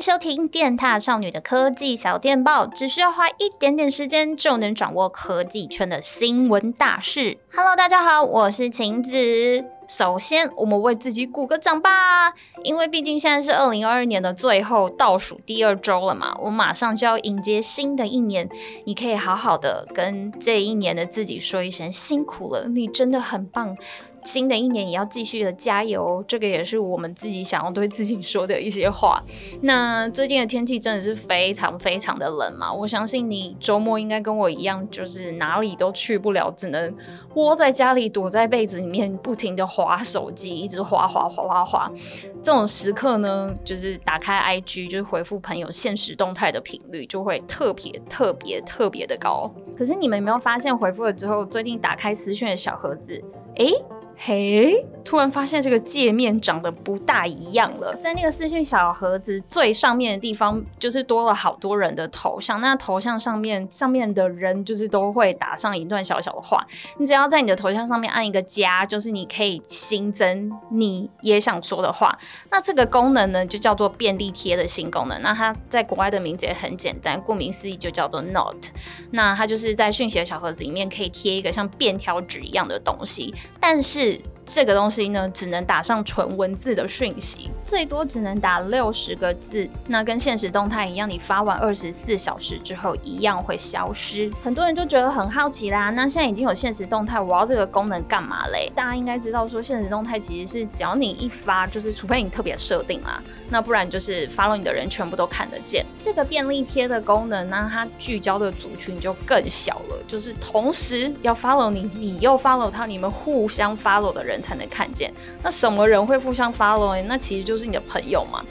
收听电踏少女的科技小电报，只需要花一点点时间就能掌握科技圈的新闻大事。Hello，大家好，我是晴子。首先，我们为自己鼓个掌吧，因为毕竟现在是二零二二年的最后倒数第二周了嘛，我马上就要迎接新的一年。你可以好好的跟这一年的自己说一声辛苦了，你真的很棒。新的一年也要继续的加油，这个也是我们自己想要对自己说的一些话。那最近的天气真的是非常非常的冷嘛，我相信你周末应该跟我一样，就是哪里都去不了，只能窝在家里躲在被子里面，不停的滑手机，一直滑滑滑滑滑。这种时刻呢，就是打开 IG，就是回复朋友现实动态的频率就会特别特别特别的高。可是你们有没有发现，回复了之后，最近打开私讯的小盒子，诶。Hey. 突然发现这个界面长得不大一样了。在那个私讯小盒子最上面的地方，就是多了好多人的头像。那头像上面上面的人就是都会打上一段小小的话。你只要在你的头像上面按一个加，就是你可以新增你也想说的话。那这个功能呢，就叫做便利贴的新功能。那它在国外的名字也很简单，顾名思义就叫做 Note。那它就是在讯息的小盒子里面可以贴一个像便条纸一样的东西，但是。这个东西呢，只能打上纯文字的讯息，最多只能打六十个字。那跟现实动态一样，你发完二十四小时之后一样会消失。很多人就觉得很好奇啦，那现在已经有现实动态，我要这个功能干嘛嘞？大家应该知道说，现实动态其实是只要你一发，就是除非你特别设定啦，那不然就是 follow 你的人全部都看得见。这个便利贴的功能呢，它聚焦的族群就更小了，就是同时要 follow 你，你又 follow 他，你们互相 follow 的人。才能看见，那什么人会互相 follow？那其实就是你的朋友嘛。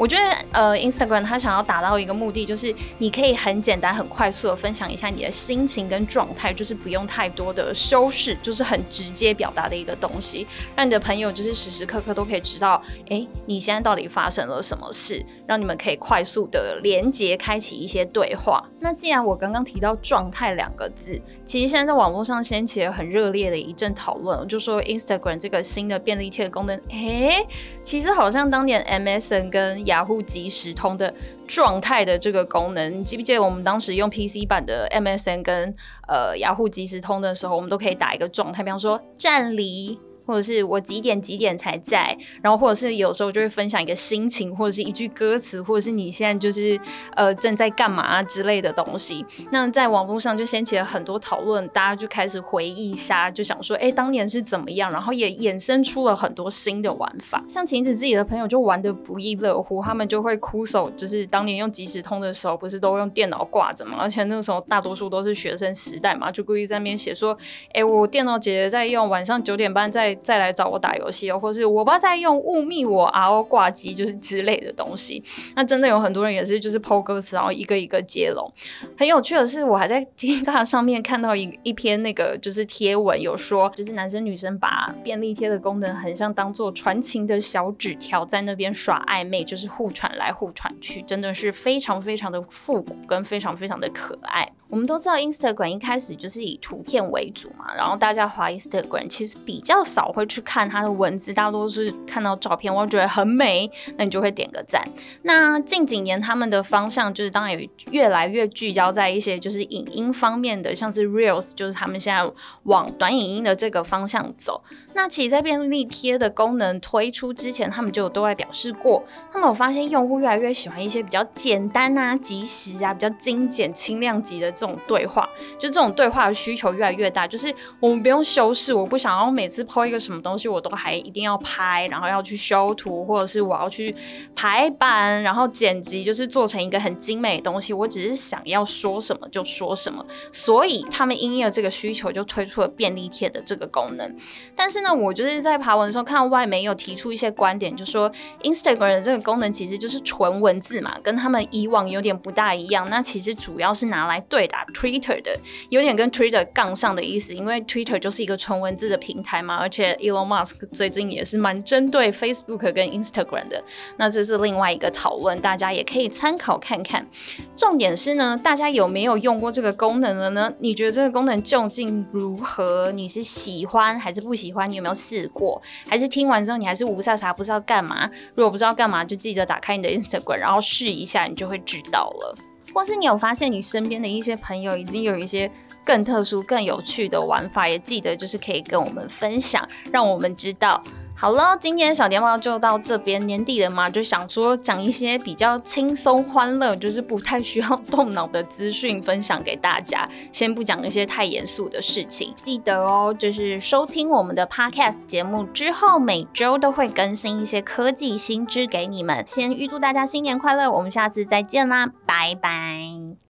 我觉得，呃，Instagram 它想要达到一个目的，就是你可以很简单、很快速的分享一下你的心情跟状态，就是不用太多的修饰，就是很直接表达的一个东西，让你的朋友就是时时刻刻都可以知道，哎，你现在到底发生了什么事，让你们可以快速的连接，开启一些对话。那既然我刚刚提到状态两个字，其实现在在网络上掀起了很热烈的一阵讨论，就说 Instagram 这个新的便利贴功能，哎，其实好像当年 MSN 跟雅虎即时通的状态的这个功能，你记不记得我们当时用 PC 版的 MSN 跟呃雅虎即时通的时候，我们都可以打一个状态，比方说站离。或者是我几点几点才在，然后或者是有时候就会分享一个心情，或者是一句歌词，或者是你现在就是呃正在干嘛之类的东西。那在网络上就掀起了很多讨论，大家就开始回忆杀，就想说，哎，当年是怎么样？然后也衍生出了很多新的玩法。像晴子自己的朋友就玩得不亦乐乎，他们就会哭手，就是当年用即时通的时候，不是都用电脑挂着嘛？而且那个时候大多数都是学生时代嘛，就故意在那边写说，哎，我电脑姐姐在用，晚上九点半在。再来找我打游戏哦，或是我爸在用雾密我 RO 挂机，就是之类的东西。那真的有很多人也是，就是 po 歌词，然后一个一个接龙。很有趣的是，我还在 Dcard 上面看到一一篇那个就是贴文，有说就是男生女生把便利贴的功能很像当做传情的小纸条，在那边耍暧昧，就是互传来互传去，真的是非常非常的复古跟非常非常的可爱。我们都知道 Instagram 一开始就是以图片为主嘛，然后大家滑 Instagram 其实比较少。会去看它的文字，大多是看到照片，我觉得很美，那你就会点个赞。那近几年他们的方向就是当然有越来越聚焦在一些就是影音方面的，像是 Reels，就是他们现在往短影音的这个方向走。那其实，在便利贴的功能推出之前，他们就有对外表示过，他们有发现用户越来越喜欢一些比较简单啊、即时啊、比较精简、轻量级的这种对话，就这种对话的需求越来越大，就是我们不用修饰，我不想要每次 po 一个。什么东西我都还一定要拍，然后要去修图，或者是我要去排版，然后剪辑，就是做成一个很精美的东西。我只是想要说什么就说什么，所以他们因应了这个需求，就推出了便利贴的这个功能。但是呢，我就是在爬文的时候看到外媒有提出一些观点，就说 Instagram 的这个功能其实就是纯文字嘛，跟他们以往有点不大一样。那其实主要是拿来对打 Twitter 的，有点跟 Twitter 杠上的意思，因为 Twitter 就是一个纯文字的平台嘛，而且 Elon Musk 最近也是蛮针对 Facebook 跟 Instagram 的。那这是另外一个讨论，大家也可以参考看看。重点是呢，大家有没有用过这个功能了呢？你觉得这个功能究竟如何？你是喜欢还是不喜欢？你有没有试过？还是听完之后你还是无啥啥，不知道干嘛？如果不知道干嘛，就记得打开你的 Instagram，然后试一下，你就会知道了。或是你有发现你身边的一些朋友已经有一些更特殊、更有趣的玩法，也记得就是可以跟我们分享，让我们知道。好了，今天小电报就到这边。年底了嘛，就想说讲一些比较轻松欢乐，就是不太需要动脑的资讯分享给大家。先不讲一些太严肃的事情。记得哦，就是收听我们的 podcast 节目之后，每周都会更新一些科技新知给你们。先预祝大家新年快乐，我们下次再见啦，拜拜。